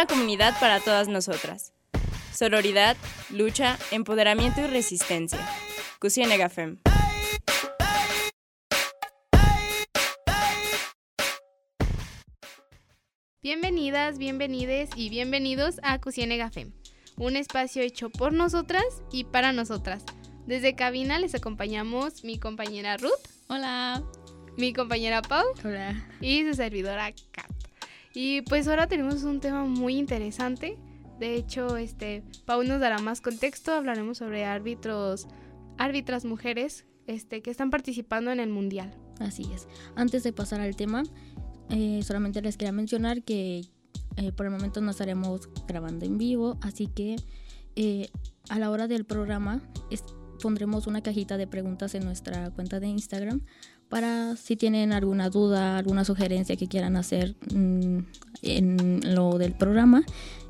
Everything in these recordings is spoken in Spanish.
Una comunidad para todas nosotras. Sororidad, lucha, empoderamiento y resistencia. Cusienegafem. Bienvenidas, bienvenides y bienvenidos a Cusienegafem, un espacio hecho por nosotras y para nosotras. Desde cabina les acompañamos mi compañera Ruth. Hola. Mi compañera Pau. Hola. Y su servidora Kat. Y pues ahora tenemos un tema muy interesante. De hecho, este Pau nos dará más contexto. Hablaremos sobre árbitros, árbitras mujeres, este, que están participando en el mundial. Así es. Antes de pasar al tema, eh, solamente les quería mencionar que eh, por el momento no estaremos grabando en vivo, así que eh, a la hora del programa pondremos una cajita de preguntas en nuestra cuenta de Instagram para si tienen alguna duda, alguna sugerencia que quieran hacer mm, en lo del programa,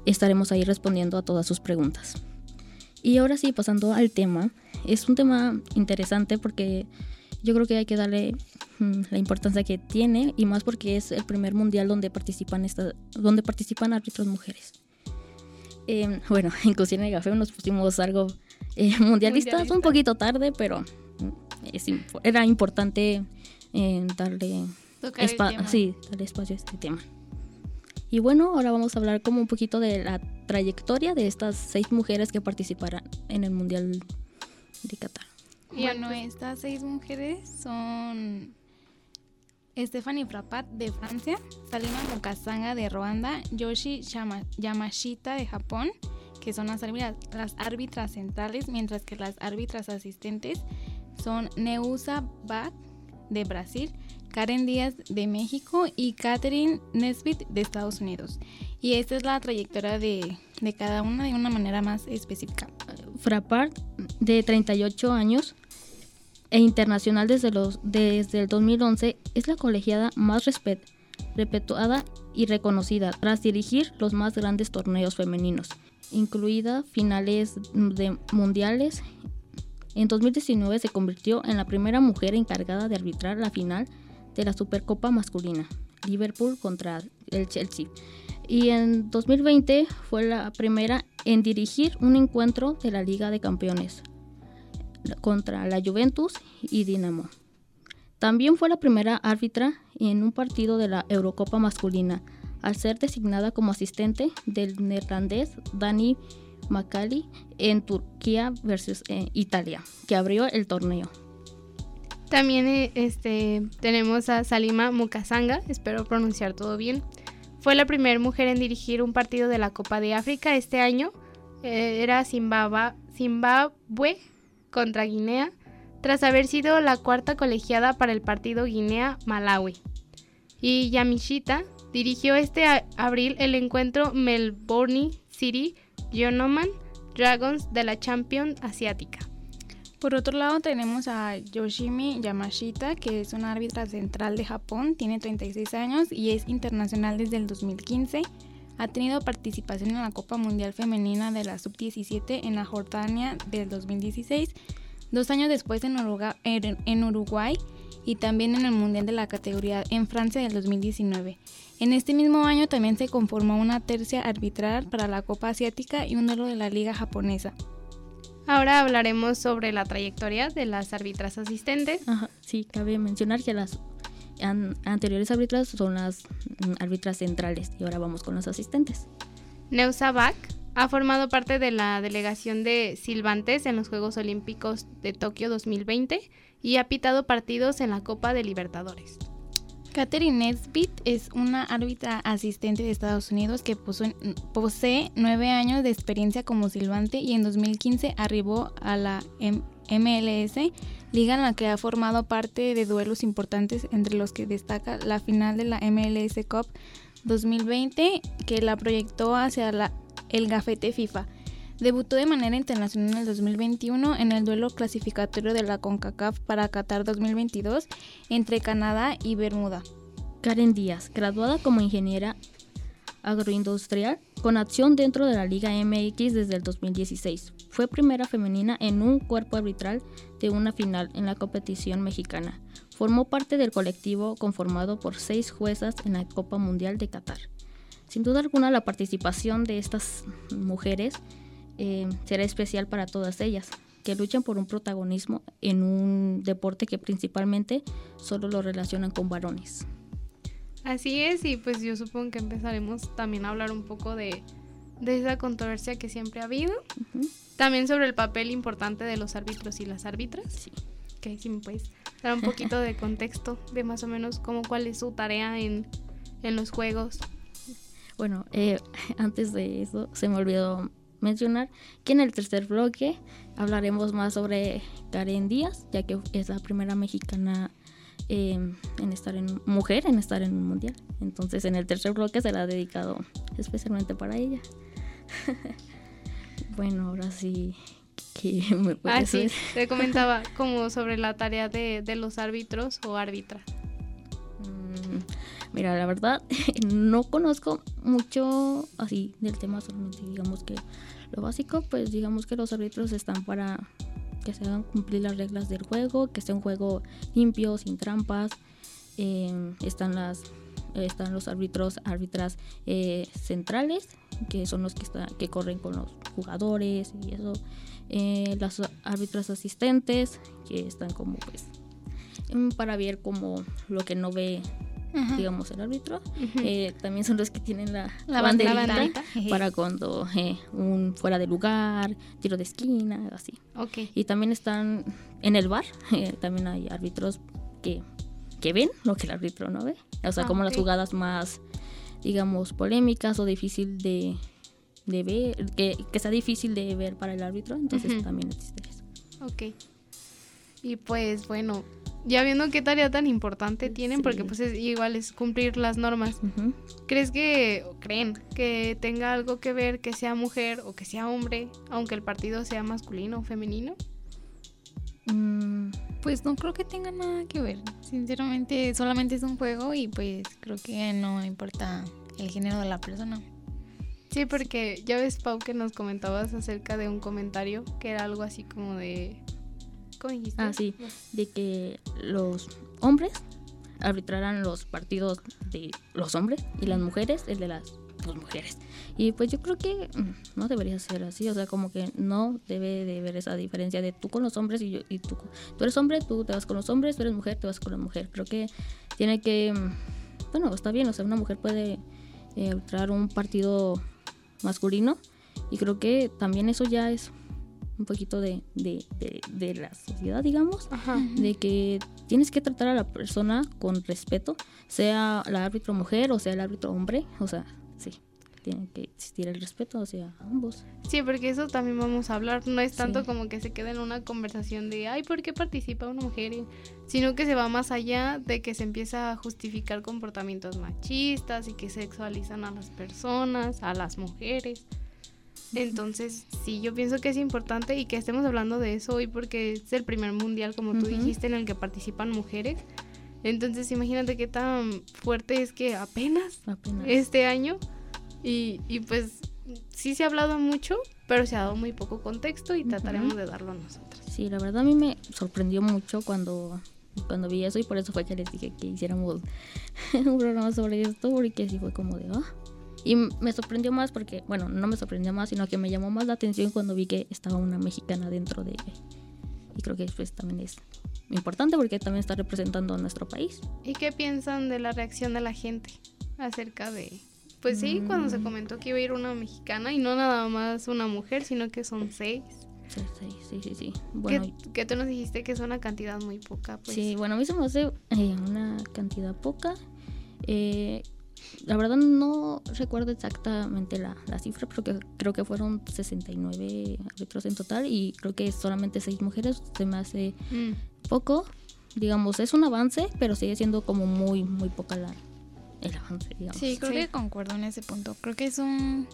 estaremos ahí respondiendo a todas sus preguntas. Y ahora sí, pasando al tema, es un tema interesante porque yo creo que hay que darle mm, la importancia que tiene y más porque es el primer mundial donde participan, esta, donde participan árbitros mujeres. Em, bueno, en Cocina de Café nos pusimos algo eh, mundialistas un poquito tarde, pero era importante eh, darle, sí, darle espacio a este tema. Y bueno, ahora vamos a hablar como un poquito de la trayectoria de estas seis mujeres que participarán en el Mundial de Qatar. Bueno, estas seis mujeres son Stephanie Frapat de Francia, Salima Mukasanga de Ruanda, Yoshi Yamashita de Japón, que son las las árbitras centrales, mientras que las árbitras asistentes son Neusa Bach de Brasil, Karen Díaz de México y Catherine Nesbitt de Estados Unidos. Y esta es la trayectoria de, cada una de una manera más específica. Frappart, de 38 años e internacional desde, los, desde el 2011, es la colegiada más respet, respetuada y reconocida tras dirigir los más grandes torneos femeninos, incluida finales de mundiales en 2019 se convirtió en la primera mujer encargada de arbitrar la final de la Supercopa masculina, Liverpool contra el Chelsea. Y en 2020 fue la primera en dirigir un encuentro de la Liga de Campeones contra la Juventus y Dinamo. También fue la primera árbitra en un partido de la Eurocopa masculina, al ser designada como asistente del neerlandés Dani Macali en Turquía versus eh, Italia, que abrió el torneo. También eh, este, tenemos a Salima Mukasanga, espero pronunciar todo bien. Fue la primera mujer en dirigir un partido de la Copa de África este año. Eh, era Zimbabue contra Guinea, tras haber sido la cuarta colegiada para el partido Guinea-Malawi. Y Yamishita dirigió este abril el encuentro Melbourne City Yonoman Dragons de la Champions Asiática. Por otro lado tenemos a Yoshimi Yamashita, que es una árbitra central de Japón, tiene 36 años y es internacional desde el 2015. Ha tenido participación en la Copa Mundial Femenina de la Sub-17 en la Jordania del 2016, dos años después en Uruguay y también en el Mundial de la categoría en Francia del 2019. En este mismo año también se conformó una tercia arbitral para la Copa Asiática y un duelo de la Liga Japonesa. Ahora hablaremos sobre la trayectoria de las árbitras asistentes. sí, cabe mencionar que las anteriores árbitras son las mm, árbitras centrales y ahora vamos con las asistentes. Neusa Bach ha formado parte de la delegación de Silvantes en los Juegos Olímpicos de Tokio 2020 y ha pitado partidos en la Copa de Libertadores. Catherine Nesbitt es una árbitra asistente de Estados Unidos que posee nueve años de experiencia como silbante y en 2015 arribó a la MLS, liga en la que ha formado parte de duelos importantes entre los que destaca la final de la MLS Cup 2020 que la proyectó hacia la, el gafete FIFA. Debutó de manera internacional en el 2021 en el duelo clasificatorio de la CONCACAF para Qatar 2022 entre Canadá y Bermuda. Karen Díaz, graduada como ingeniera agroindustrial con acción dentro de la Liga MX desde el 2016. Fue primera femenina en un cuerpo arbitral de una final en la competición mexicana. Formó parte del colectivo conformado por seis juezas en la Copa Mundial de Qatar. Sin duda alguna la participación de estas mujeres eh, será especial para todas ellas, que luchan por un protagonismo en un deporte que principalmente solo lo relacionan con varones. Así es, y pues yo supongo que empezaremos también a hablar un poco de, de esa controversia que siempre ha habido. También sobre el papel importante de los árbitros y las árbitras. Sí. Que si me puedes dar un poquito de contexto de más o menos cómo cuál es su tarea en, en los juegos. Bueno, eh, antes de eso se me olvidó mencionar que en el tercer bloque hablaremos más sobre Karen Díaz, ya que es la primera mexicana eh, en estar en mujer en estar en un mundial. Entonces en el tercer bloque será dedicado especialmente para ella. bueno, ahora sí que me puedes Ah, sí, te comentaba como sobre la tarea de, de los árbitros o árbitras. Mira, la verdad, no conozco mucho así del tema, solamente digamos que lo básico, pues digamos que los árbitros están para que se hagan cumplir las reglas del juego, que sea un juego limpio, sin trampas. eh, están las están los árbitros, árbitras eh, centrales, que son los que están, que corren con los jugadores y eso. Eh, las árbitras asistentes, que están como pues mm, para ver como lo que no ve Ajá. digamos, el árbitro. Eh, también son los que tienen la, La banderita, banderita. para cuando eh, un fuera de lugar, tiro de esquina, así. Y también están en el bar, eh, también hay árbitros que, que ven lo que el árbitro no ve. O sea, Ah, como las jugadas más, digamos, polémicas o difícil de, de ver, que, que sea difícil de ver para el árbitro, entonces también existe eso. Ok. Y pues bueno, ya viendo qué tarea tan importante tienen, porque pues es, igual es cumplir las normas. ¿Crees que, o creen que tenga algo que ver que sea mujer o que sea hombre, aunque el partido sea masculino o femenino? Mm, Pues no creo que tenga nada que ver. Sinceramente, solamente es un juego y pues creo que no importa el género de la persona. Sí, porque ya ves, Pau, que nos comentabas acerca de un comentario que era algo así como de... ¿Cómo dijiste? Ah, sí. de que los hombres arbitrarán los partidos de los hombres y las mujeres el de las pues, mujeres. Y pues yo creo que mm, no debería ser así, o sea, como que no debe de haber esa diferencia de tú con los hombres y, yo, y tú, tú eres hombre, tú te vas con los hombres, tú eres mujer, te vas con la mujer. Creo que tiene que, mm, bueno, está bien, o sea, una mujer puede eh, arbitrar un partido masculino y creo que también eso ya es un poquito de, de, de, de la sociedad, digamos Ajá. de que tienes que tratar a la persona con respeto, sea la árbitro mujer o sea el árbitro hombre, o sea, sí, tiene que existir el respeto hacia ambos. Sí, porque eso también vamos a hablar. No es tanto Sí. como que se quede en una conversación de, ay, ¿por qué participa una mujer? Sino que se va más allá de que se empieza a justificar comportamientos machistas y que sexualizan a las personas, a las mujeres. Entonces, sí, yo pienso que es importante y que estemos hablando de eso hoy porque es el primer mundial, como tú Ujú. dijiste, en el que participan mujeres. Entonces, imagínate qué tan fuerte es que apenas Apenas. este año y, y pues sí se ha hablado mucho, pero se ha dado muy poco contexto y trataremos de darlo nosotros. Sí, la verdad a mí me sorprendió mucho cuando, cuando vi eso y por eso fue que les dije que hiciéramos un programa sobre esto porque sí fue como de, ah. Y me sorprendió más porque, bueno, no me sorprendió más, sino que me llamó más la atención cuando vi que estaba una mexicana dentro de... Y creo que pues también es importante porque también está representando a nuestro país. ¿Y qué piensan de la reacción de la gente acerca de... Pues sí, cuando se Mm. comentó que iba a ir una mexicana y no nada más una mujer, sino que son seis. Sí, sí, sí, sí. Bueno, que, que tú nos dijiste que es una cantidad muy poca, pues. sí, bueno, a mí se me hace eh, una cantidad poca. Eh, la verdad no recuerdo exactamente la, la cifra, pero que, creo que fueron 69 árbitros en total y creo que solamente 6 mujeres. Se me hace Mm. poco. Digamos, es un avance, pero sigue siendo como muy, muy poca la, el avance, digamos. Sí, creo Sí. que concuerdo en ese punto. Creo que es un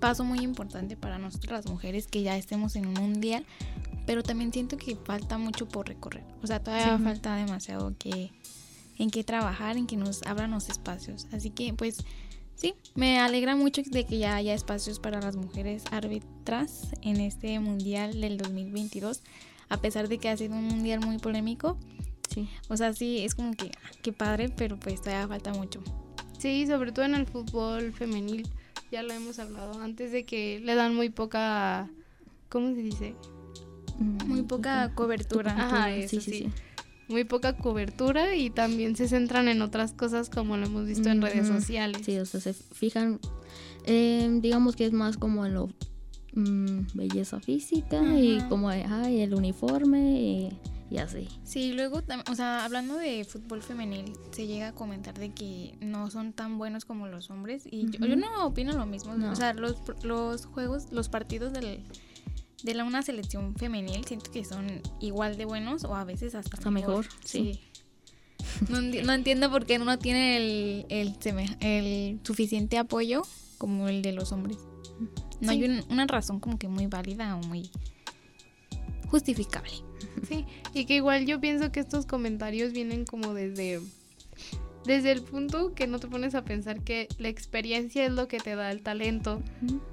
paso muy importante para nosotras las mujeres que ya estemos en un mundial, pero también siento que falta mucho por recorrer. O sea, todavía Sí. falta demasiado que en qué trabajar, en que nos abran los espacios. Así que, pues, sí, me alegra mucho de que ya haya espacios para las mujeres árbitras en este mundial del 2022, a pesar de que ha sido un mundial muy polémico. Sí. O sea, sí, es como que, ah, qué padre, pero pues todavía falta mucho. Sí, sobre todo en el fútbol femenil, ya lo hemos hablado, antes de que le dan muy poca, ¿cómo se dice? Muy poca cobertura. Ajá, eso sí, Muy poca cobertura y también se centran en otras cosas como lo hemos visto en redes sociales. Sí, o sea, se fijan, eh, digamos que es más como en lo mm, belleza física y como ay, el uniforme y, así. Sí, luego, o sea, hablando de fútbol femenil, se llega a comentar de que no son tan buenos como los hombres y yo, no opino lo mismo. O sea, los, los juegos, los partidos del de la, una selección femenil siento que son igual de buenos o a veces hasta, mejor. sí. No, entiendo por qué no tiene el, el, el, suficiente apoyo como el de los hombres. No hay una razón como que muy válida o muy justificable. Sí, y que igual yo pienso que estos comentarios vienen como desde desde el punto que no te pones a pensar que la experiencia es lo que te da el talento.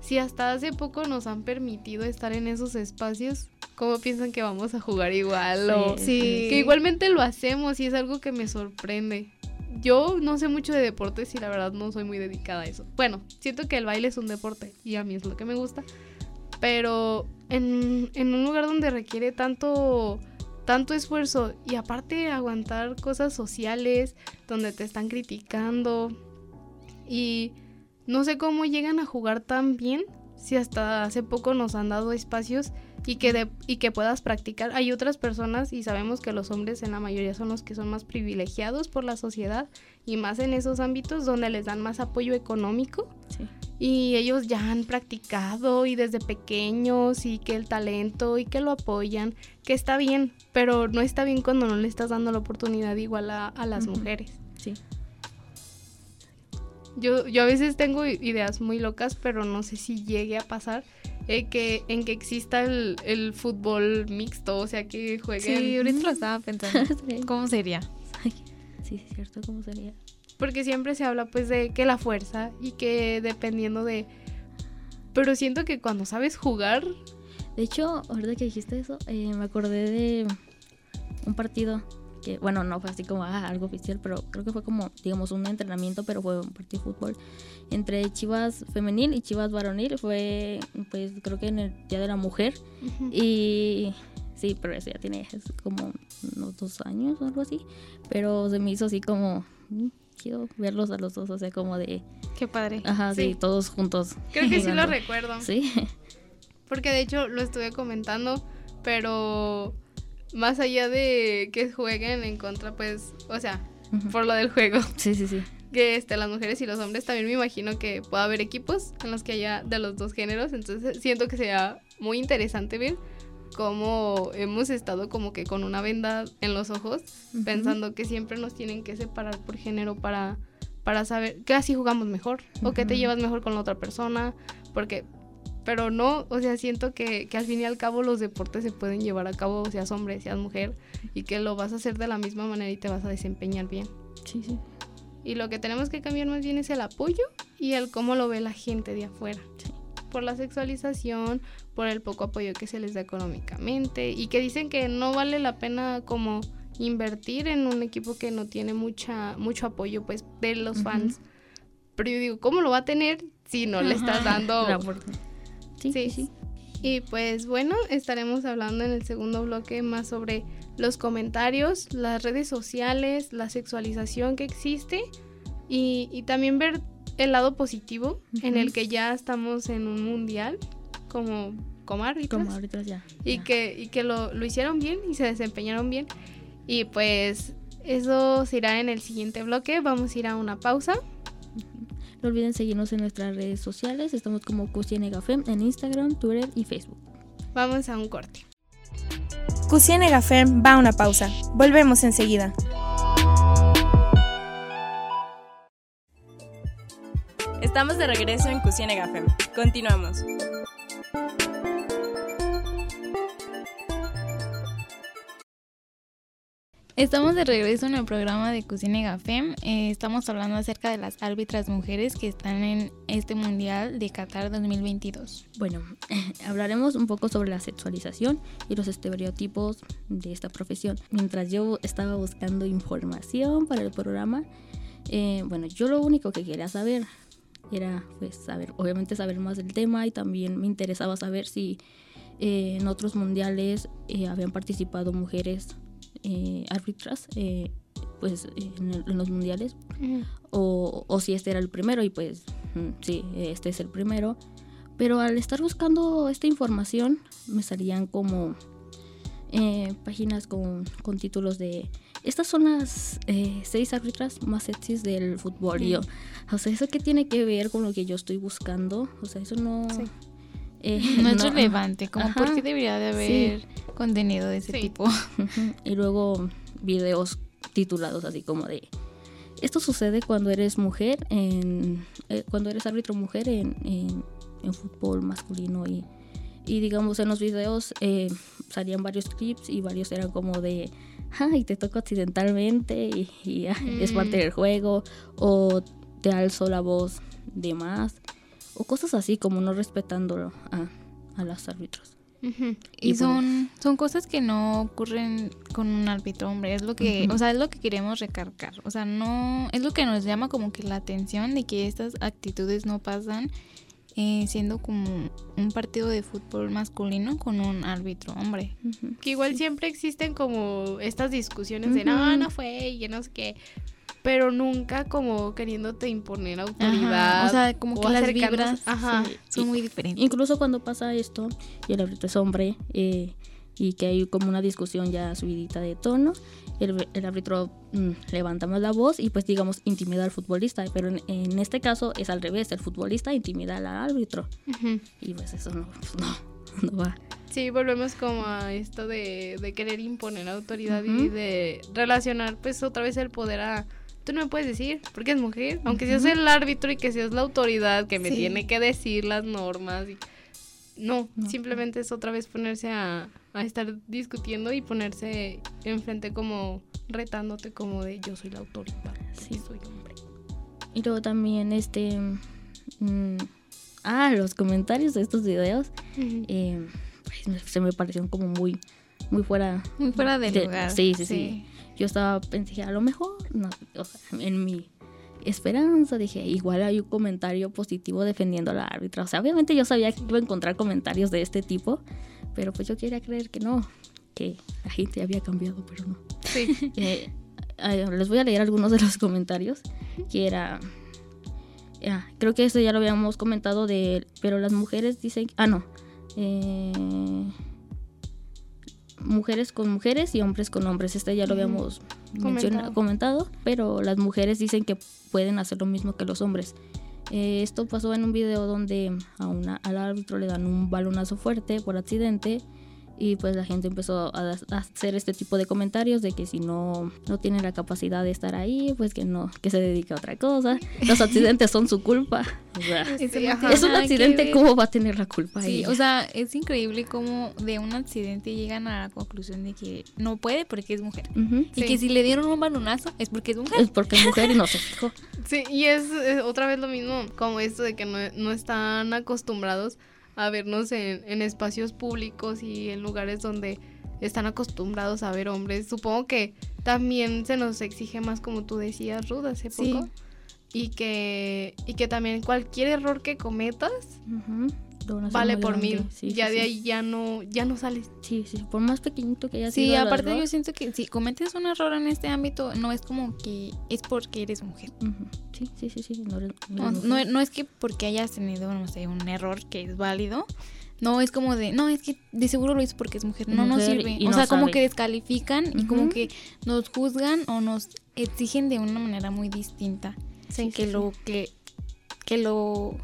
Si hasta hace poco nos han permitido estar en esos espacios, ¿cómo piensan que vamos a jugar igual? Sí, Que igualmente lo hacemos y es algo que me sorprende. Yo no sé mucho de deportes y la verdad no soy muy dedicada a eso. Bueno, siento que el baile es un deporte y a mí es lo que me gusta. Pero en, en un lugar donde requiere tanto tanto esfuerzo y aparte aguantar cosas sociales donde te están criticando y no sé cómo llegan a jugar tan bien si hasta hace poco nos han dado espacios y que, y que puedas practicar. Hay otras personas y sabemos que los hombres en la mayoría son los que son más privilegiados por la sociedad y más en esos ámbitos donde les dan más apoyo económico. Y ellos ya han practicado y desde pequeños y que el talento y que lo apoyan, que está bien, pero no está bien cuando no le estás dando la oportunidad igual a, las mujeres. Sí. Yo, yo a veces tengo ideas muy locas, pero no sé si llegue a pasar eh, que, en que exista el, fútbol mixto, o sea, que jueguen. Sí, ahorita lo estaba pensando. ¿Cómo sería? Sí, es cierto, ¿cómo sería? Porque siempre se habla pues de que la fuerza y que dependiendo de... Pero siento que cuando sabes jugar... De hecho, ahorita que dijiste eso, eh, me acordé de un partido que, bueno, no fue así como ah, algo oficial, pero creo que fue como, digamos, un entrenamiento, pero fue un partido de fútbol entre Chivas femenil y Chivas varonil. Fue, pues, creo que en el Día de la Mujer. Y sí, pero eso ya tiene como unos dos años o algo así. Pero se me hizo así como, quiero verlos a los dos, o sea, como de... Qué padre. Ajá, sí, todos juntos. Creo que sí lo recuerdo. Sí. Porque de hecho lo estuve comentando, pero más allá de que jueguen en contra, pues, o sea, por lo del juego. Sí, sí, sí. Que este, las mujeres y los hombres también me imagino que pueda haber equipos en los que haya de los dos géneros, entonces siento que sería muy interesante ver cómo hemos estado como que con una venda en los ojos, pensando que siempre nos tienen que separar por género para, para saber que así jugamos mejor o que te llevas mejor con la otra persona, porque pero no, o sea, siento que, que, al fin y al cabo los deportes se pueden llevar a cabo, seas hombre, seas mujer, y que lo vas a hacer de la misma manera y te vas a desempeñar bien. Sí, sí. Y lo que tenemos que cambiar más bien es el apoyo y el cómo lo ve la gente de afuera. Sí por la sexualización, por el poco apoyo que se les da económicamente y que dicen que no vale la pena como invertir en un equipo que no tiene mucha mucho apoyo pues de los fans. Pero yo digo, ¿cómo lo va a tener si no le estás dando sí, sí, sí. Y pues bueno, estaremos hablando en el segundo bloque más sobre los comentarios, las redes sociales, la sexualización que existe y, y también ver el lado positivo en el que ya estamos en un mundial como, como árbitros. Como árbitros ya. Y que, y que lo, lo hicieron bien y se desempeñaron bien. Y pues eso se irá en el siguiente bloque. Vamos a ir a una pausa. No olviden seguirnos en nuestras redes sociales. Estamos como Cusienegafem en Instagram, Twitter y Facebook. Vamos a un corte. Cusienegafem va a una pausa. Volvemos enseguida. Estamos de regreso en Cocina Gafem. Continuamos. Estamos de regreso en el programa de Cocina Gafem. Eh, estamos hablando acerca de las árbitras mujeres que están en este Mundial de Qatar 2022. Bueno, hablaremos un poco sobre la sexualización y los estereotipos de esta profesión. Mientras yo estaba buscando información para el programa, Eh, bueno, yo lo único que quería saber era, pues, saber, obviamente saber más del tema y también me interesaba saber si eh, en otros mundiales eh, habían participado mujeres eh, árbitras, pues, en, el- en los mundiales, o, o si este era el primero y pues mm, sí, este es el primero. Pero al estar buscando esta información me salían como páginas con, con títulos de estas son las eh, seis árbitras más sexys del fútbol. Y yo, o sea, ¿eso qué tiene que ver con lo que yo estoy buscando? O sea, eso no... Sí. eh, No es no- relevante, como Ajá. por qué debería de haber contenido de ese Sí. tipo. Y luego videos titulados así como de esto sucede cuando eres mujer en eh, cuando eres árbitro mujer en, en- en fútbol masculino y, y digamos en los videos eh, salían varios clips y varios eran como de ay te toco accidentalmente y, y, ah, es parte Mm. del juego o te alzo la voz de más o cosas así como no respetando a, a los árbitros. Y Y pues- son, son cosas que no ocurren con un árbitro hombre, es lo que, o sea, es lo que queremos recargar, o sea, no, es lo que nos llama como que la atención de que estas actitudes no pasan eh, siendo como un partido de fútbol masculino con un árbitro hombre. Que igual siempre existen como estas discusiones de no, no fue y no sé qué. Pero nunca como queriéndote imponer autoridad. Ajá, O sea, como que las vibras Ajá. sí, son muy diferentes. Incluso cuando pasa esto y el árbitro es hombre eh, y que hay como una discusión ya subidita de tono, el, el árbitro mm, levanta más la voz y pues digamos intimida al futbolista, pero en, en este caso es al revés, el futbolista intimida al árbitro Ujú. y pues eso no, pues, no, no va. Sí, volvemos como a esto de, de querer imponer autoridad y Ujú. de relacionar pues otra vez el poder a... Tú no me puedes decir, porque es mujer, aunque seas el árbitro y que seas la autoridad que me Sí. tiene que decir las normas. Y... No, No. simplemente es otra vez ponerse a, a estar discutiendo y ponerse enfrente como retándote como de yo soy la autoridad, Sí. sí soy hombre. Y luego también este... mm, ah, los comentarios de estos videos eh, pues, se me parecieron como muy, muy fuera Muy fuera del de- lugar. sí, sí, sí. yo estaba pensé a lo mejor no, o sea, en mi esperanza dije igual hay un comentario positivo defendiendo a la árbitra o sea obviamente yo sabía que iba a encontrar comentarios de este tipo pero pues yo quería creer que no que la gente había cambiado pero no Sí. Eh, les voy a leer algunos de los comentarios que era ah, creo que eso ya lo habíamos comentado de pero las mujeres dicen ah no eh, mujeres con mujeres y hombres con hombres este ya lo habíamos Comentado. comentado pero las mujeres dicen que pueden hacer lo mismo que los hombres Eh, esto pasó en un video donde a una, al árbitro le dan un balonazo fuerte por accidente y pues la gente empezó a, hacer este tipo de comentarios de que si no no tiene la capacidad de estar ahí pues que no que se dedique a otra cosa los accidentes son su culpa o sea, Sí, ajá. es un accidente cómo va a tener la culpa Sí, ella? o sea, es increíble cómo de un accidente llegan a la conclusión de que no puede porque es mujer. Y Sí. que si le dieron un balonazo es porque es mujer. es porque es mujer y no se fijó Sí, y es, es otra vez lo mismo, como esto de que no, no están acostumbrados a vernos en, en espacios públicos y en lugares donde están acostumbrados a ver hombres. Supongo que también se nos exige más, como tú decías, Ruth, hace Sí. poco. Y que, y que también cualquier error que cometas. Lo van a hacer vale por grande. mil. Sí, ya sí, de sí. ahí ya no, ya no sales. Sí, sí, por más pequeñito que haya Sí, sido el aparte error. yo siento que si cometes un error en este ámbito, no es como que es porque eres mujer. Sí, sí, sí, sí. No, eres- no No, eres no, mujer. no es que porque hayas tenido, no sé, un error que es válido. No, es como de, no, es que de seguro lo hizo porque es mujer. No nos mujer sirve. y o no sea, como sabe. que descalifican y como que nos juzgan o nos exigen de una manera muy distinta. Sí, que sí, lo que que lo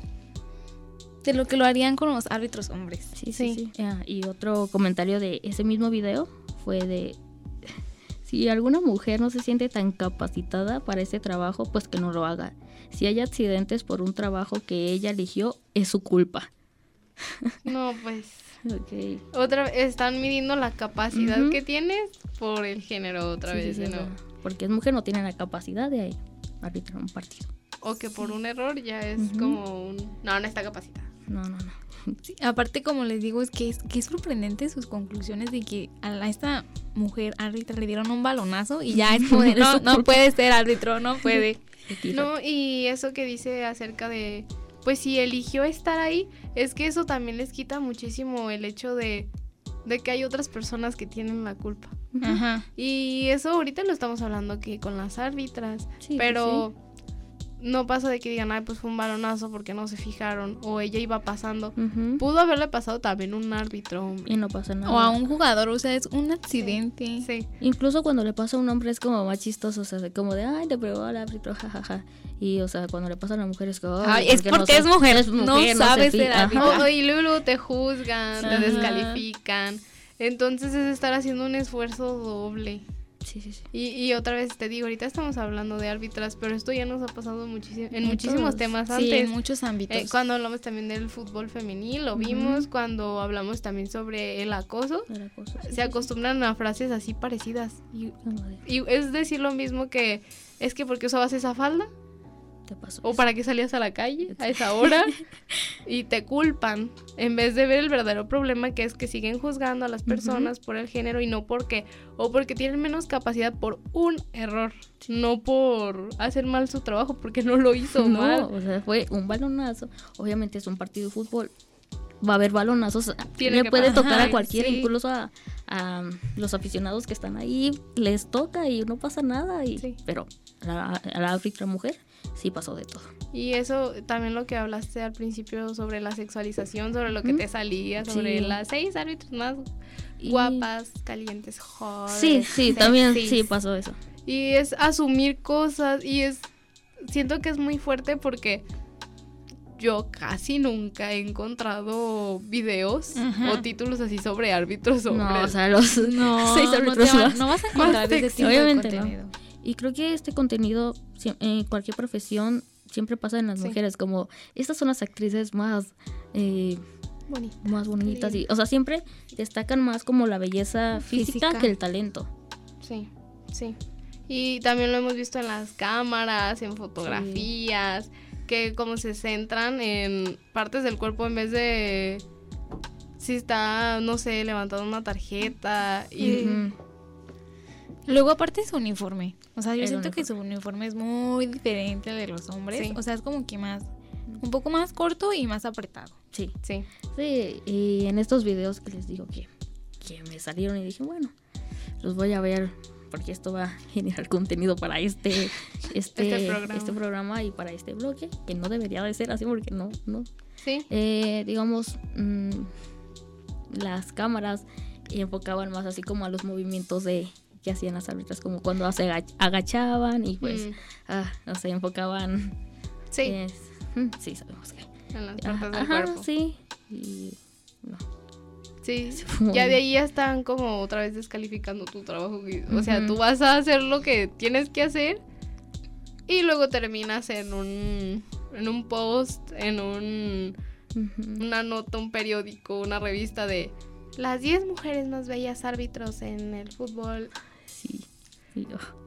de lo que lo harían con los árbitros hombres. Sí, sí, Sí. sí. Ah, y otro comentario de ese mismo video fue de si alguna mujer no se siente tan capacitada para ese trabajo, pues que no lo haga. Si hay accidentes por un trabajo que ella eligió, es su culpa. No, pues. Ok. Otra vez, están midiendo la capacidad que tienes por el género otra Sí, vez, sí, ¿no? Porque es mujer, no tiene la capacidad de arbitrar un partido. O que por un error ya es como un... No, no está capacitada. No, no, no. Sí, aparte, como les digo, es que es, que es sorprendente sus conclusiones de que a esta mujer árbitra le dieron un balonazo y ya es como de, no, no puede ser árbitro, no puede. No, y eso que dice acerca de, pues si eligió estar ahí, es que eso también les quita muchísimo el hecho de, de que hay otras personas que tienen la culpa. Ajá. Y eso ahorita lo estamos hablando aquí con las árbitras, Sí, pero no pasa de que digan, ay, pues fue un balonazo porque no se fijaron, o ella iba pasando. Ujú. Pudo haberle pasado también un árbitro, hombre. Y no pasa nada. O a un jugador, o sea, es un accidente. Sí. Incluso cuando le pasa a un hombre es como más chistoso, o sea, como de, ay, le pegó al árbitro, jajaja. Y, o sea, cuando le pasa a la mujer es como, Ay, es ¿por qué porque se- es mujer, no se sabe fi-". ser árbitro. O- y luego te juzgan, te Ajá. descalifican. Entonces es estar haciendo un esfuerzo doble. Sí, sí, sí. Y, y otra vez te digo, ahorita estamos hablando de árbitras, pero esto ya nos ha pasado muchísimo, en En muchísimos todos. temas Sí, antes. en muchos ámbitos. Eh, cuando hablamos también del fútbol femenil, lo vimos. Cuando hablamos también sobre el acoso, sí, sí, se acostumbran a frases así parecidas. Sí. Y es decir lo mismo que, es que porque usabas esa falda, te pasó o eso. para qué salías a la calle a esa hora, y te culpan, en vez de ver el verdadero problema que es que siguen juzgando a las personas por el género y no porque, o porque tienen menos capacidad por un error, no por hacer mal su trabajo, porque no lo hizo No, mal. o sea, fue un balonazo. Obviamente es un partido de fútbol. Va a haber balonazos. Tiene le puede pasar, tocar a cualquiera, sí. incluso a, a los aficionados que están ahí. Les toca y no pasa nada. Y, Sí. Pero a la, a la árbitra mujer sí pasó de todo. Y eso también lo que hablaste al principio sobre la sexualización, sobre lo que te salía, sobre Sí. las seis árbitros más Y- guapas, calientes, jóvenes. Sí, sí, también sí pasó eso. Y es asumir cosas y es siento que es muy fuerte porque yo casi nunca he encontrado videos Ajá. o títulos así sobre árbitros hombres. No, o sea, los No, seis no, árbitros va- más. no vas a encontrar ese sexy. tipo de Obviamente no. Y creo que este contenido, en cualquier profesión, siempre pasa en las Sí. mujeres. Como, estas son las actrices más, eh, más bonitas. Y, o sea, siempre destacan más como la belleza física, Física. que el talento. Sí, sí. Y también lo hemos visto en las cámaras, en fotografías, que como se centran en partes del cuerpo en vez de si está, no sé, levantando una tarjeta y. Luego aparte su uniforme. O sea, yo El siento que su uniforme es muy diferente al de los hombres. Sí. O sea, es como que más, un poco más corto y más apretado. Sí. sí. Sí, y en estos videos que les digo que, que me salieron y dije, bueno, los voy a ver porque esto va a generar contenido para este, este, Este programa. este programa y para este bloque, que no debería de ser así porque no, no. Sí. Eh, digamos, mm, las cámaras enfocaban más así como a los movimientos de que hacían las árbitras, como cuando se aga- agachaban y pues, Mm, ah, no sé, enfocaban... sí, es- mm, sí, sabemos que... en las partes del ajá, cuerpo. sí. Y, no. Sí, ya de ahí ya están como otra vez descalificando tu trabajo. O sea, tú vas a hacer lo que tienes que hacer y luego terminas en un, en un post, en un, una nota, un periódico, una revista de las 10 mujeres más bellas árbitros en el fútbol. Oh.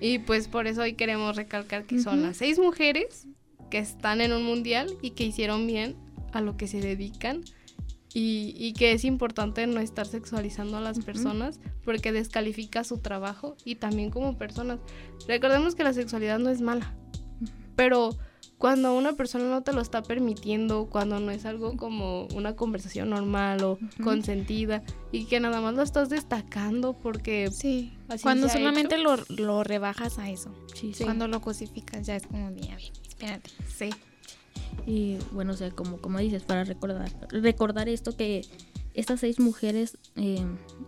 Y pues por eso hoy queremos recalcar que son Ujú. las seis mujeres que están en un mundial y que hicieron bien a lo que se dedican y, y que es importante no estar sexualizando a las personas porque descalifica su trabajo y también como personas. Recordemos que la sexualidad no es mala, pero cuando una persona no te lo está permitiendo, cuando no es algo como una conversación normal o consentida y que nada más lo estás destacando porque Sí. Así Cuando solamente lo, lo rebajas a eso. Sí, Sí. Cuando lo cosificas ya es como, bien, bien, espérate. sí. Y bueno, o sea, como, como dices, para recordar, recordar esto que estas seis mujeres eh,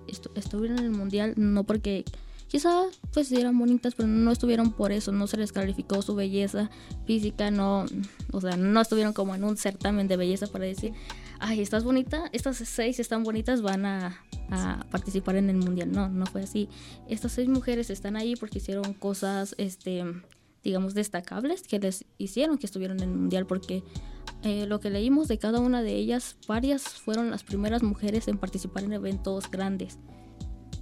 estu- estuvieron en el mundial no porque quizá pues eran bonitas, pero no estuvieron por eso, no se les calificó su belleza física, no, o sea, no estuvieron como en un certamen de belleza para decir, ay, estás bonita, estas seis están bonitas, van a, a participar en el mundial. No, no fue así. Estas seis mujeres están ahí porque hicieron cosas, este, digamos, destacables que les hicieron que estuvieron en el mundial, porque eh, lo que leímos de cada una de ellas, varias fueron las primeras mujeres en participar en eventos grandes.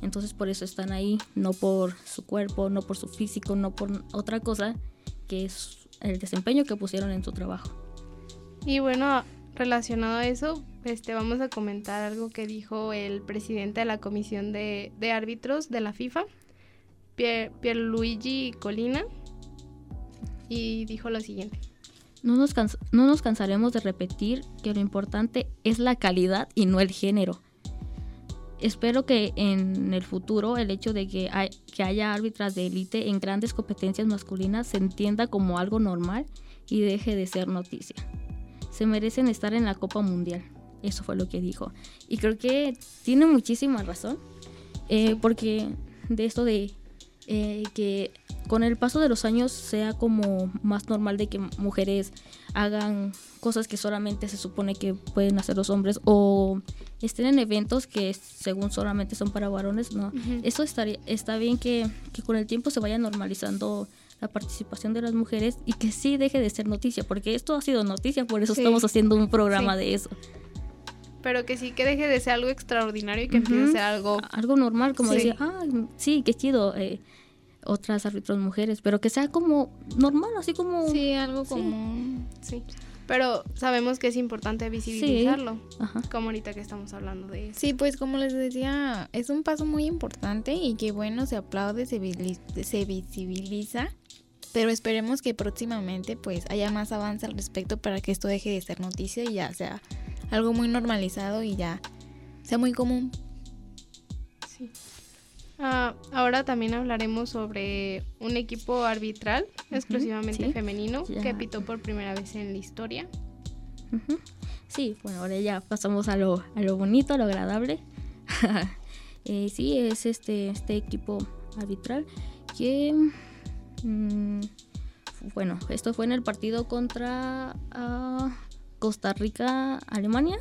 Entonces por eso están ahí, no por su cuerpo, no por su físico, no por otra cosa, que es el desempeño que pusieron en su trabajo. Y bueno, relacionado a eso, este, vamos a comentar algo que dijo el presidente de la Comisión de, de Árbitros de la FIFA, Pier, Pierluigi Colina, y dijo lo siguiente. No nos, no nos cansaremos de repetir que lo importante es la calidad y no el género. Espero que en el futuro el hecho de que, hay, que haya árbitras de élite en grandes competencias masculinas se entienda como algo normal y deje de ser noticia. Se merecen estar en la Copa Mundial. Eso fue lo que dijo. Y creo que tiene muchísima razón. Eh, porque de esto de eh, que con el paso de los años sea como más normal de que mujeres hagan cosas que solamente se supone que pueden hacer los hombres o estén en eventos que según solamente son para varones, no. Eso estaría, está bien que, que, con el tiempo se vaya normalizando la participación de las mujeres y que sí deje de ser noticia, porque esto ha sido noticia, por eso estamos haciendo un programa de eso. Pero que sí que deje de ser algo extraordinario y que empiece a ser algo... Algo normal, como decir, ah, sí, qué chido. Eh, otras árbitros mujeres, pero que sea como normal, así como... Sí, algo como... Sí. Pero sabemos que es importante visibilizarlo, como ahorita que estamos hablando de eso. Sí, pues como les decía, es un paso muy importante y que bueno, se aplaude, se, se visibiliza, pero esperemos que próximamente pues haya más avance al respecto para que esto deje de ser noticia y ya sea algo muy normalizado y ya sea muy común. Sí. Ah, ahora también hablaremos sobre un equipo arbitral exclusivamente femenino que pitó por primera vez en la historia. Sí, bueno, ahora ya pasamos a lo, a lo bonito, a lo agradable. eh, sí, es este, este equipo arbitral que... Mm, bueno, esto fue en el partido contra Costa Rica-Alemania.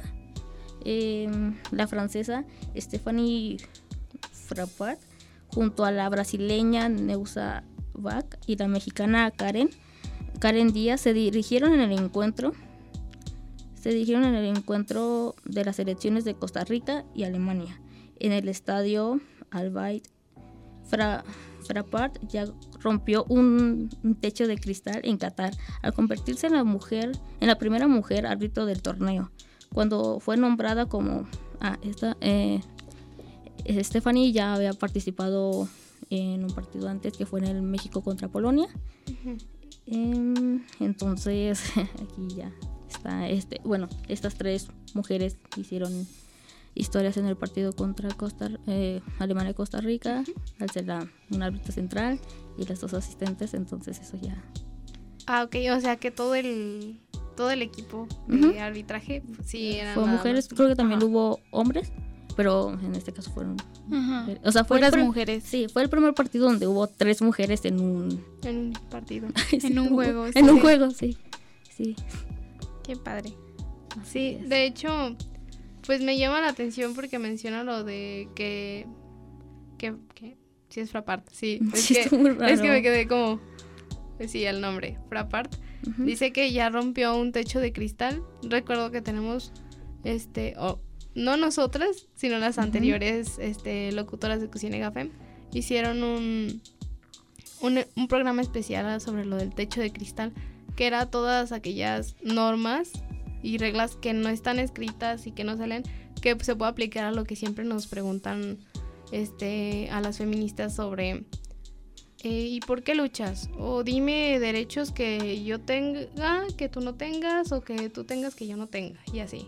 Em, la francesa Stephanie Frappart, junto a la brasileña Neusa Bach y la mexicana Karen, Karen Díaz, se dirigieron en el encuentro se dirigieron en el encuentro de las elecciones de Costa Rica y Alemania en el estadio Albait. Fra, Frappart ya rompió un, techo de cristal en Qatar al convertirse en la mujer, en la primera mujer árbitro del torneo, cuando fue nombrada como ah, esta, eh, Stephanie ya había participado en un partido antes que fue en el México contra Polonia. Em, entonces, aquí ya está este, bueno, estas tres mujeres hicieron historias en el partido contra Costa, eh, Alemania y Costa Rica, al ser la, un árbitro central y las dos asistentes, entonces eso ya. Ah, ok, o sea que todo el todo el equipo de arbitraje, sí, eran Fue mujeres, creo que también hubo hombres, pero en este caso fueron o sea fue las mujeres. sí fue el primer partido donde hubo tres mujeres en un en un partido en un juego en un juego sí sí. Qué padre. Sí de hecho pues me llama la atención porque menciona lo de que que, que sí es Frapart sí es, que, es que me quedé como pues sí el nombre Frapart. Dice que ya rompió un techo de cristal. Recuerdo que tenemos este no nosotras, sino las anteriores este, locutoras de Cocina y Café, hicieron un, un, programa especial sobre lo del techo de cristal, que era todas aquellas normas y reglas que no están escritas y que no salen, que se puede aplicar a lo que siempre nos preguntan este, a las feministas sobre eh, ¿y por qué luchas? O dime derechos que yo tenga, que tú no tengas, o que tú tengas que yo no tenga, y así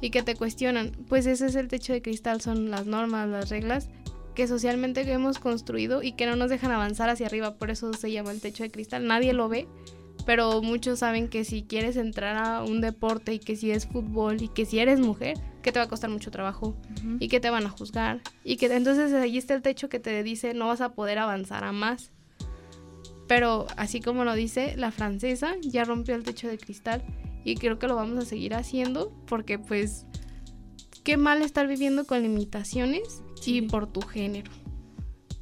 y que te cuestionan. Pues ese es el techo de cristal, son las normas, las reglas que socialmente hemos construido y que no nos dejan avanzar hacia arriba, por eso se llama el techo de cristal. Nadie lo ve, pero muchos saben que si quieres entrar a un deporte y que si es fútbol y que si eres mujer, que te va a costar mucho trabajo y que te van a juzgar y que entonces ahí está el techo que te dice no vas a poder avanzar a más. Pero así como lo dice la francesa, ya rompió el techo de cristal y creo que lo vamos a seguir haciendo porque pues qué mal estar viviendo con limitaciones y por tu género.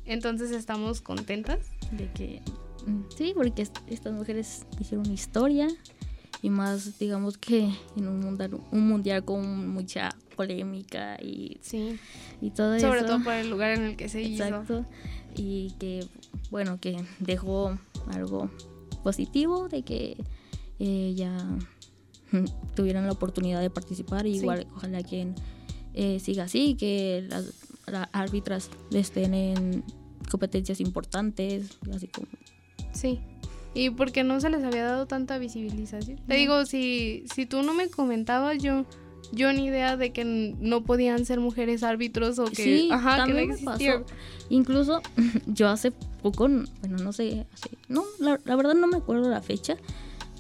Entonces estamos contentas de que sí, porque estas mujeres hicieron historia y más digamos que en un mundial, un mundial con mucha polémica y sí y todo sobre eso. todo por el lugar en el que se Exacto. y que bueno que dejó algo positivo de que eh, ya tuvieran la oportunidad de participar. Y igual, ojalá que eh, siga así, que las, árbitras estén en competencias importantes, así como... Sí. Y porque no se les había dado tanta visibilización. Te digo, si, si tú no me comentabas, yo yo ni idea de que no podían ser mujeres árbitros o que, sí, ajá, que no existía. Incluso yo hace poco, bueno, no sé, no, la, verdad no me acuerdo la fecha,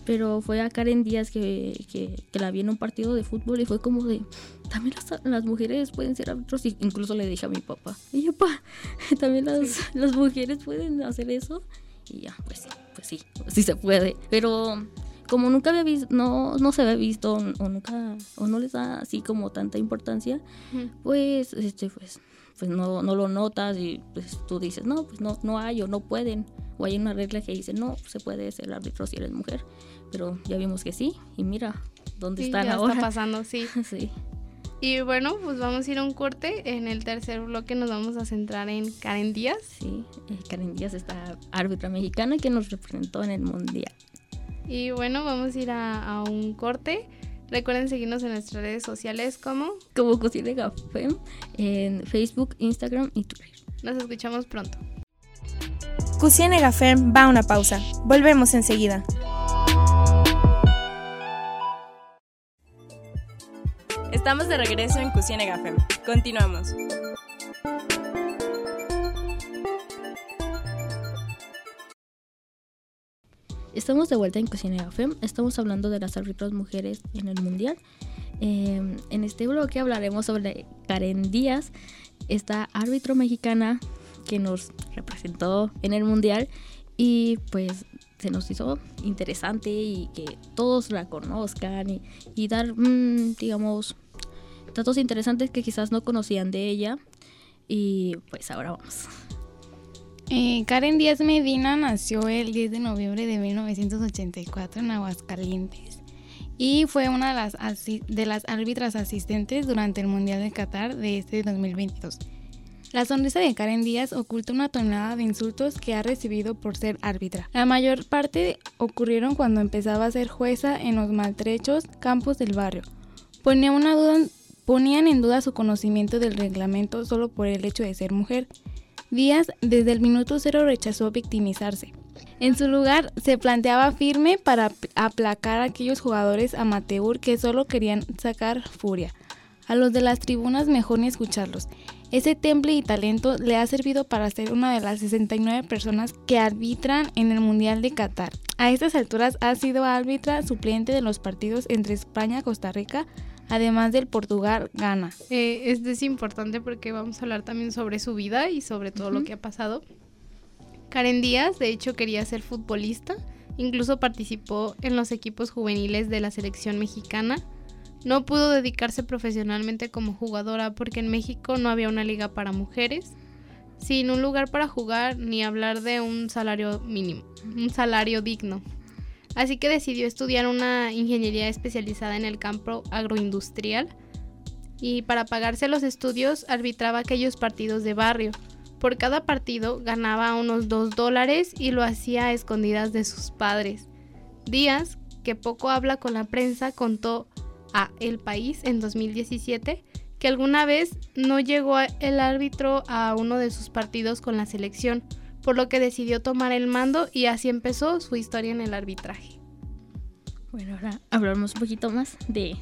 pero fue a Karen Díaz que, que, la vi en un partido de fútbol y fue como de, también las, mujeres pueden ser árbitros, y incluso le dije a mi papá, y yo, pa, también las, las mujeres pueden hacer eso, y ya, pues sí, pues sí, sí se puede, pero como nunca había visto, no, no se había visto o nunca, o no les da así como tanta importancia, pues, este, pues, pues no, no lo notas y pues tú dices, no, pues no, no hay o no pueden, o hay una regla que dice, no, se puede ser árbitro si eres mujer, pero ya vimos que sí, y mira, ¿dónde sí, están ya ahora? está pasando, sí. sí. Y bueno, pues vamos a ir a un corte. En el tercer bloque nos vamos a centrar en Karen Díaz. Sí, eh, Karen Díaz está árbitra mexicana que nos representó en el Mundial. Y bueno, vamos a ir a, un corte. Recuerden seguirnos en nuestras redes sociales como como Cocina Café en Facebook, Instagram y Twitter. Nos escuchamos pronto. Cocina Café va a una pausa. Volvemos enseguida. Estamos de regreso en Cocina Café. Continuamos. Estamos de vuelta en Cocina FEM, estamos hablando de las árbitras mujeres en el Mundial. Em, en este bloque hablaremos sobre Karen Díaz, esta árbitro mexicana que nos representó en el Mundial y pues se nos hizo interesante y que todos la conozcan y, dar, mm, digamos, datos interesantes que quizás no conocían de ella. Y pues ahora vamos. Eh, Karen Díaz Medina nació el 10 de noviembre de 1984 en Aguascalientes y fue una de las, de las árbitras asistentes durante el Mundial de Qatar de este 2022. La sonrisa de Karen Díaz oculta una tonelada de insultos que ha recibido por ser árbitra. La mayor parte ocurrieron cuando empezaba a ser jueza en los maltrechos campos del barrio. Ponía una duda, ponían en duda su conocimiento del reglamento solo por el hecho de ser mujer Díaz desde el minuto cero rechazó victimizarse. En su lugar, se planteaba firme para aplacar a aquellos jugadores amateur que solo querían sacar furia. A los de las tribunas mejor ni escucharlos. Ese temple y talento le ha servido para ser una de las 69 personas que arbitran en el Mundial de Qatar. A estas alturas ha sido árbitra suplente de los partidos entre España y Costa Rica, además del Portugal gana. Eh, es importante porque vamos a hablar también sobre su vida y sobre todo lo que ha pasado. Karen Díaz, de hecho, quería ser futbolista, incluso participó en los equipos juveniles de la selección mexicana. No pudo dedicarse profesionalmente como jugadora porque en México no había una liga para mujeres, sin un lugar para jugar ni hablar de un salario mínimo, un salario digno así que decidió estudiar una ingeniería especializada en el campo agroindustrial y para pagarse los estudios arbitraba aquellos partidos de barrio. Por cada partido ganaba unos 2 dólares y lo hacía a escondidas de sus padres. Díaz, que poco habla con la prensa, contó a El País en 2017 que alguna vez no llegó el árbitro a uno de sus partidos con la selección, por lo que decidió tomar el mando y así empezó su historia en el arbitraje. Bueno, ahora hablamos un poquito más de,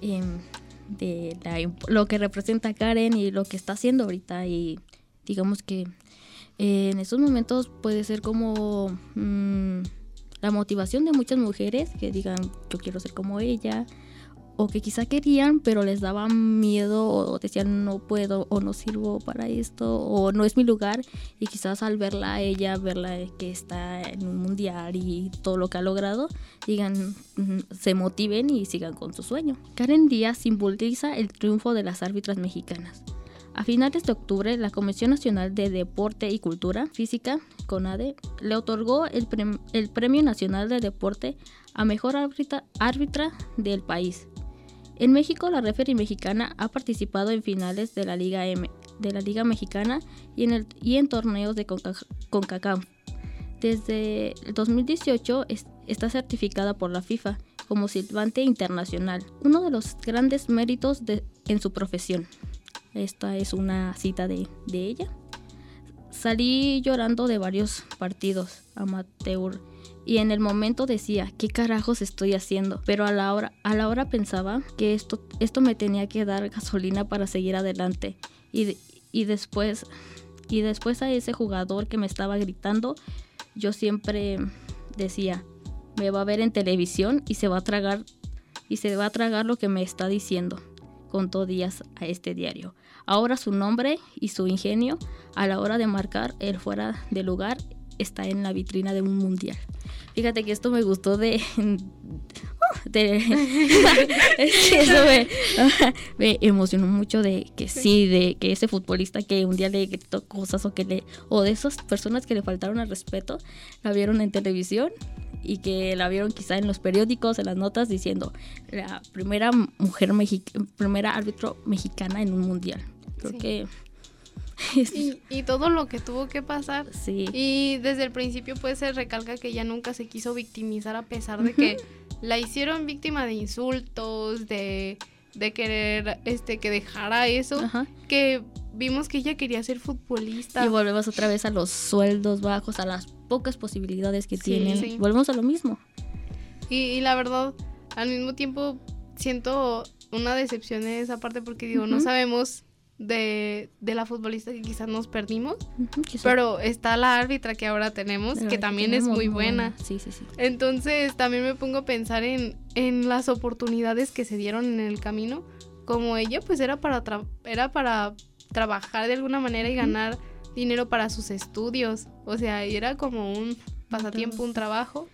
em, lo que representa Karen y lo que está haciendo ahorita y digamos que eh, en estos momentos puede ser como mm, la motivación de muchas mujeres que digan yo quiero ser como ella o que quizá querían, pero les daba miedo o decían no puedo o no sirvo para esto o no es mi lugar y quizás al verla a ella, verla que está en un mundial y todo lo que ha logrado, digan, se motiven y sigan con su sueño. Karen Díaz simboliza el triunfo de las árbitras mexicanas. A finales de octubre, la Comisión Nacional de Deporte y Cultura Física, CONADE, le otorgó el, Premio Nacional de Deporte a Mejor árbitra del país. En México, la referee mexicana ha participado en finales de la Liga M, de la Liga Mexicana y en, torneos de CONCACAF. Desde el 2018 está certificada por la FIFA como silbante internacional, uno de los grandes méritos en su profesión. Esta es una cita de ella. Salí llorando de varios partidos amateur y en el momento decía, ¿qué carajos estoy haciendo? Pero a la hora, a la hora pensaba que esto, esto me tenía que dar gasolina para seguir adelante. Y, y después, y después a ese jugador que me estaba gritando, yo siempre decía, me va a ver en televisión y se va a tragar y se va a tragar lo que me está diciendo. Contó Díaz a este diario. Ahora su nombre y su ingenio a la hora de marcar el fuera de lugar está en la vitrina de un mundial. Fíjate que esto me gustó de... de eso me, me, emocionó mucho de que sí, de que ese futbolista que un día le gritó cosas o que le o de esas personas que le faltaron al respeto la vieron en televisión y que la vieron quizá en los periódicos, en las notas diciendo la primera mujer primera árbitro mexicana en un mundial. Creo sí. que y, y, todo lo que tuvo que pasar. Sí. Y desde el principio pues se recalca que ella nunca se quiso victimizar a pesar de que la hicieron víctima de insultos, de, de querer este que dejara eso, Ajá. que vimos que ella quería ser futbolista. Y volvemos otra vez a los sueldos bajos, a las pocas posibilidades que sí, tienen. Sí. Volvemos a lo mismo. Y, y, la verdad, al mismo tiempo siento una decepción en esa parte porque digo, uh -huh. no sabemos de, de, la futbolista que quizás nos perdimos, uh -huh, pero está la árbitra que ahora tenemos, pero que también tenemos, es muy buena. buena. Sí, sí, sí. Entonces también me pongo a pensar en, en las oportunidades que se dieron en el camino, como ella pues era para, era para trabajar de alguna manera y ganar dinero para sus estudios, o sea, era como un pasatiempo, un trabajo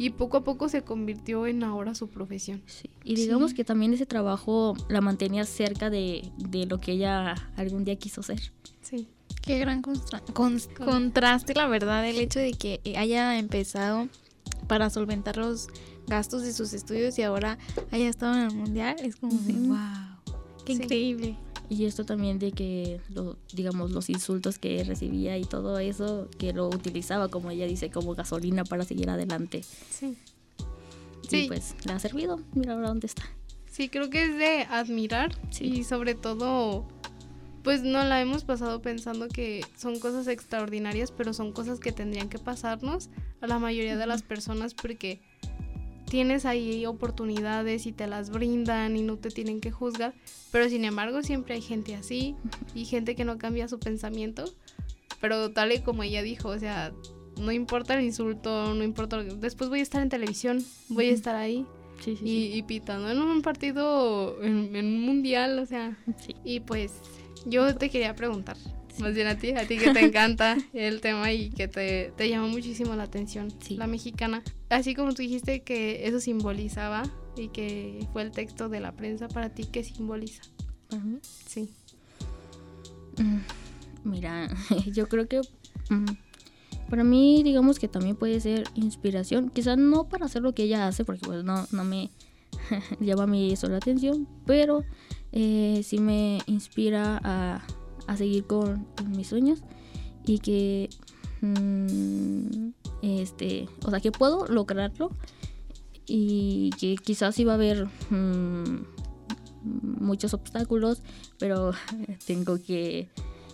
y poco a poco se convirtió en ahora su profesión. Sí. Y digamos sí. que también ese trabajo la mantenía cerca de, de, lo que ella algún día quiso ser. Sí. Qué gran contra con contraste, la verdad, el hecho de que haya empezado para solventar los gastos de sus estudios y ahora haya estado en el mundial, es como de wow, qué sí. increíble. Y esto también de que, lo, digamos, los insultos que recibía y todo eso, que lo utilizaba, como ella dice, como gasolina para seguir adelante. Sí. Y sí. pues le ha servido. Mira ahora dónde está. Sí, creo que es de admirar sí. y sobre todo, pues no la hemos pasado pensando que son cosas extraordinarias, pero son cosas que tendrían que pasarnos a la mayoría de las personas porque tienes ahí oportunidades y te las brindan y no te tienen que juzgar, pero sin embargo siempre hay gente así y gente que no cambia su pensamiento, pero tal y como ella dijo, o sea, no importa el insulto, no importa, después voy a estar en televisión, voy a estar ahí. Sí, sí, y, sí. y, pitando en un partido, en, en un mundial, o sea, y pues yo te quería preguntar, más bien a ti, a ti que te encanta el tema y que te, te llama muchísimo la atención, sí. la mexicana. Así como tú dijiste que eso simbolizaba y que fue el texto de la prensa, para ti, ¿qué simboliza? Uh -huh. Sí. Mm, mira, yo creo que mm, para mí, digamos que también puede ser inspiración, quizás no para hacer lo que ella hace, porque pues no, no me llama a mí eso la atención, pero eh, sí me inspira a a seguir con, mis sueños y que mmm, este o sea que puedo lograrlo y que quizás iba a haber mmm, muchos obstáculos pero tengo que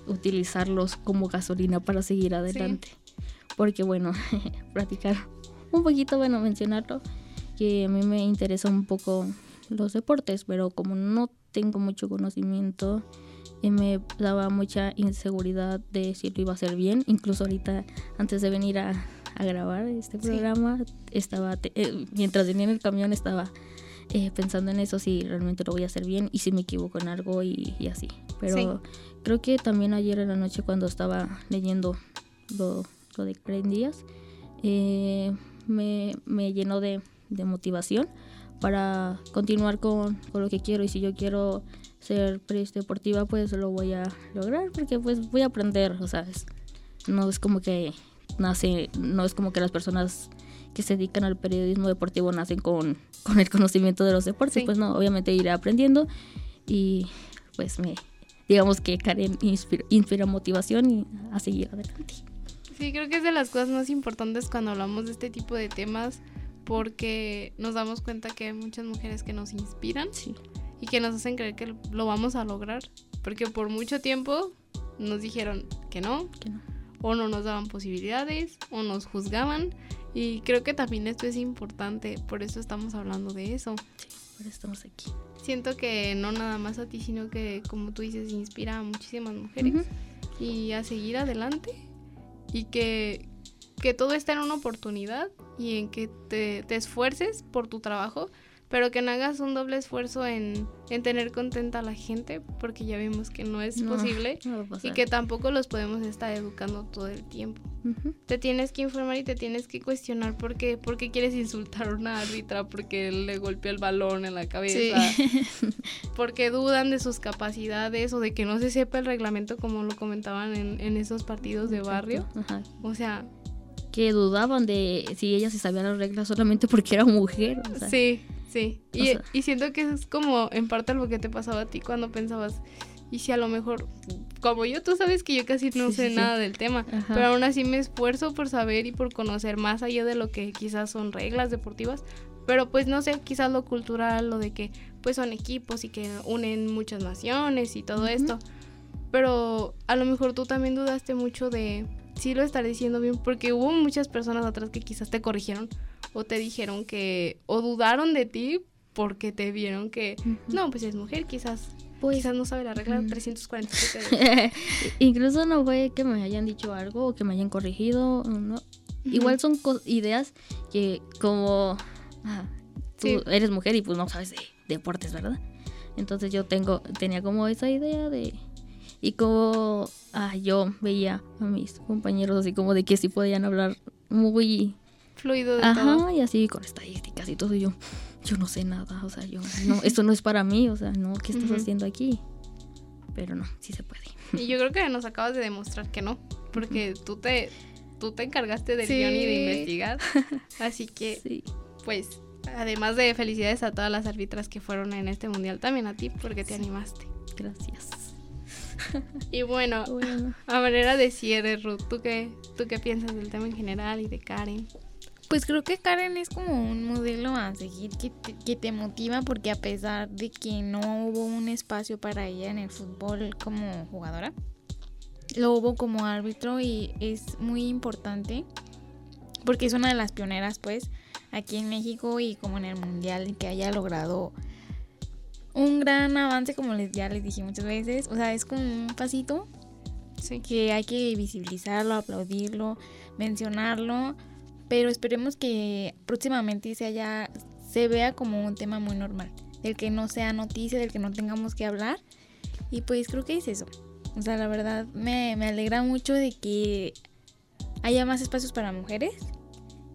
utilizarlos como gasolina para seguir adelante sí. porque bueno practicar un poquito bueno mencionarlo que a mí me interesa un poco los deportes pero como no tengo mucho conocimiento y me daba mucha inseguridad de si lo iba a hacer bien. Incluso ahorita, antes de venir a, a grabar este programa, sí. estaba, eh, mientras venía en el camión, estaba eh, pensando en eso, si realmente lo voy a hacer bien y si me equivoco en algo y, y así. Pero sí. creo que también ayer en la noche, cuando estaba leyendo lo, lo de Craig Díaz, eh, me, me, llenó de, de motivación para continuar con, con lo que quiero y si yo quiero ser periodista deportiva pues lo voy a lograr porque pues voy a aprender, o sea, no es como que nace, no es como que las personas que se dedican al periodismo deportivo nacen con, con el conocimiento de los deportes, sí. pues no, obviamente iré aprendiendo y pues me, digamos que Karen inspira, inspira motivación y a seguir adelante. Sí, creo que es de las cosas más importantes cuando hablamos de este tipo de temas porque nos damos cuenta que hay muchas mujeres que nos inspiran Sí. Y que nos hacen creer que lo vamos a lograr. Porque por mucho tiempo nos dijeron que no, que no. o no nos daban posibilidades, o nos juzgaban. Y creo que también esto es importante, por eso estamos hablando de eso. Por eso estamos aquí. Siento que no nada más a ti, sino que, como tú dices, inspira a muchísimas mujeres Ujú. y a seguir adelante. Y que, que todo está en una oportunidad y en que te, te esfuerces por tu trabajo, pero que no hagas un doble esfuerzo en, en tener contenta a la gente, porque ya vimos que no es No, posible no y que tampoco los podemos estar educando todo el tiempo. Te tienes que informar y te tienes que cuestionar por qué, por qué quieres insultar a una árbitra porque le golpeó el balón en la cabeza, porque dudan de sus capacidades o de que no se sepa el reglamento como lo comentaban en, en esos partidos de barrio. Ajá. O sea, Que dudaban de si ella se sabía las reglas solamente porque era mujer. o sea, sí, sí. Y, sea- y siento que es como en parte lo que te pasaba a ti cuando pensabas, y si a lo mejor, como yo, tú sabes que yo casi no Sí, sé sí, nada del tema, Ajá. pero aún así me esfuerzo por saber y por conocer más allá de lo que quizás son reglas deportivas. Pero pues no sé, quizás lo cultural, lo de que pues son equipos y que unen muchas naciones y todo esto. Pero a lo mejor tú también dudaste mucho de si lo estaré diciendo bien, porque hubo muchas personas atrás que quizás te corrigieron o te dijeron que, o dudaron de ti porque te vieron que, no, pues es mujer, quizás, Pues- quizás no sabe la regla Mm. 347. de- Incluso no fue que me hayan dicho algo o que me hayan corregido. No. Igual son ideas que como ajá, tú Sí. eres mujer y pues no sabes de deportes, ¿verdad? Entonces yo tengo tenía como esa idea de y como ah, yo veía a mis compañeros así como de que sí podían hablar muy Fluido de todo. ajá y así con estadísticas y todo y yo yo no sé nada, o sea, yo no esto no es para mí, o sea, no, ¿qué estás haciendo aquí? Pero no, sí se puede. Y yo creo que nos acabas de demostrar que no, porque tú te tú te encargaste del Sí. guion y de investigar. Así que, Sí. pues, además de felicidades a todas las árbitras que fueron en este mundial, también a ti porque te animaste. Gracias. Y bueno, Bueno. a manera de cierre, Ruth, ¿tú qué, ¿tú qué piensas del tema en general y de Karen? Pues creo que Karen es como un modelo a seguir que te, que te motiva porque a pesar de que no hubo un espacio para ella en el fútbol como jugadora, lo hubo como árbitro y es muy importante porque es una de las pioneras pues aquí en México y como en el mundial que haya logrado un gran avance como les, ya les dije muchas veces, o sea es como un pasito Sí. que hay que visibilizarlo, aplaudirlo, mencionarlo, pero esperemos que próximamente se haya se vea como un tema muy normal, del que no sea noticia, del que no tengamos que hablar. Y pues creo que es eso. O sea, la verdad me, me alegra mucho de que haya más espacios para mujeres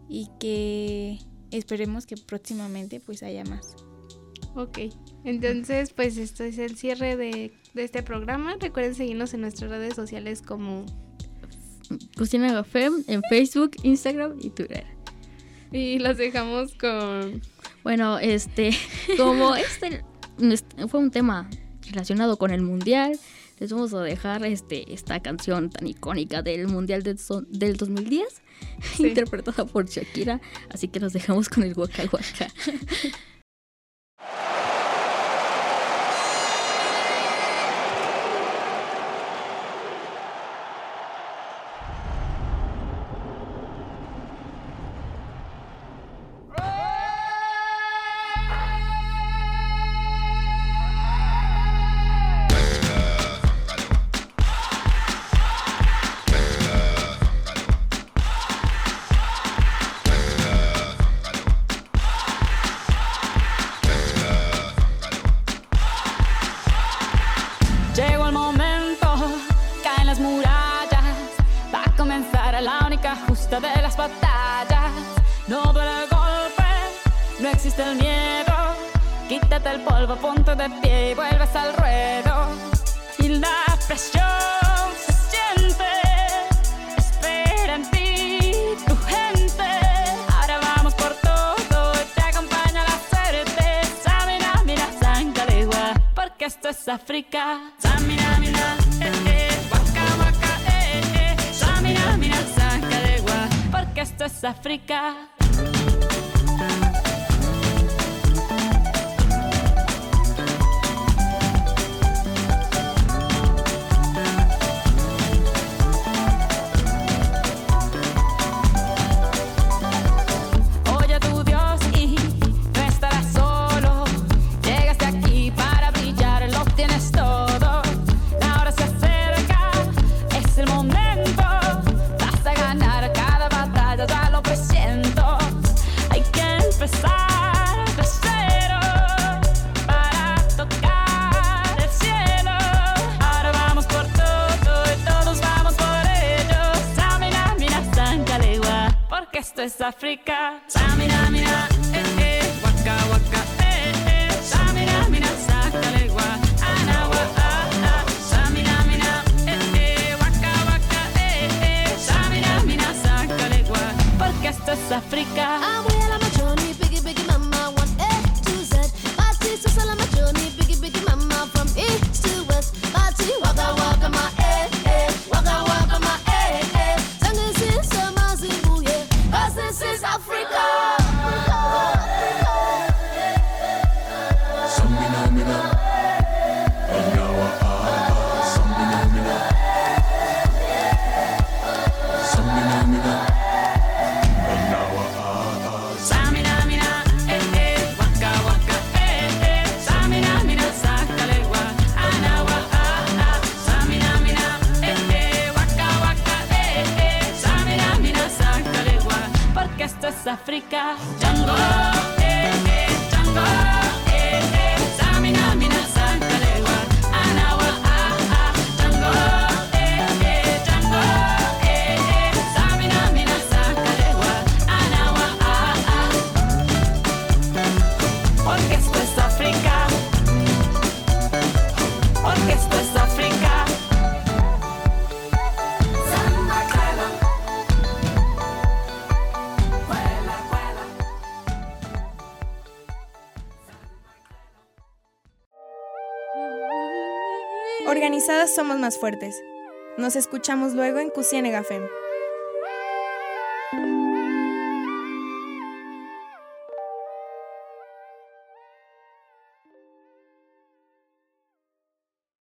y que esperemos que próximamente pues haya más. Ok, entonces pues esto es el cierre de, de este programa. Recuerden seguirnos en nuestras redes sociales como... Cocina Café en Facebook, Instagram y Twitter. Y los dejamos con... Bueno, este, como este este fue un tema relacionado con el mundial, les vamos a dejar este esta canción tan icónica del mundial del, son- del 2010, Sí. interpretada por Shakira. Así que los dejamos con el Waka Waka. África. Samina, mira, eh, eh, waka, waka, eh, eh. Samina, mira, Sangalegua, porque esto es África. África. Fuertes. Nos escuchamos luego en Cusienega Fem.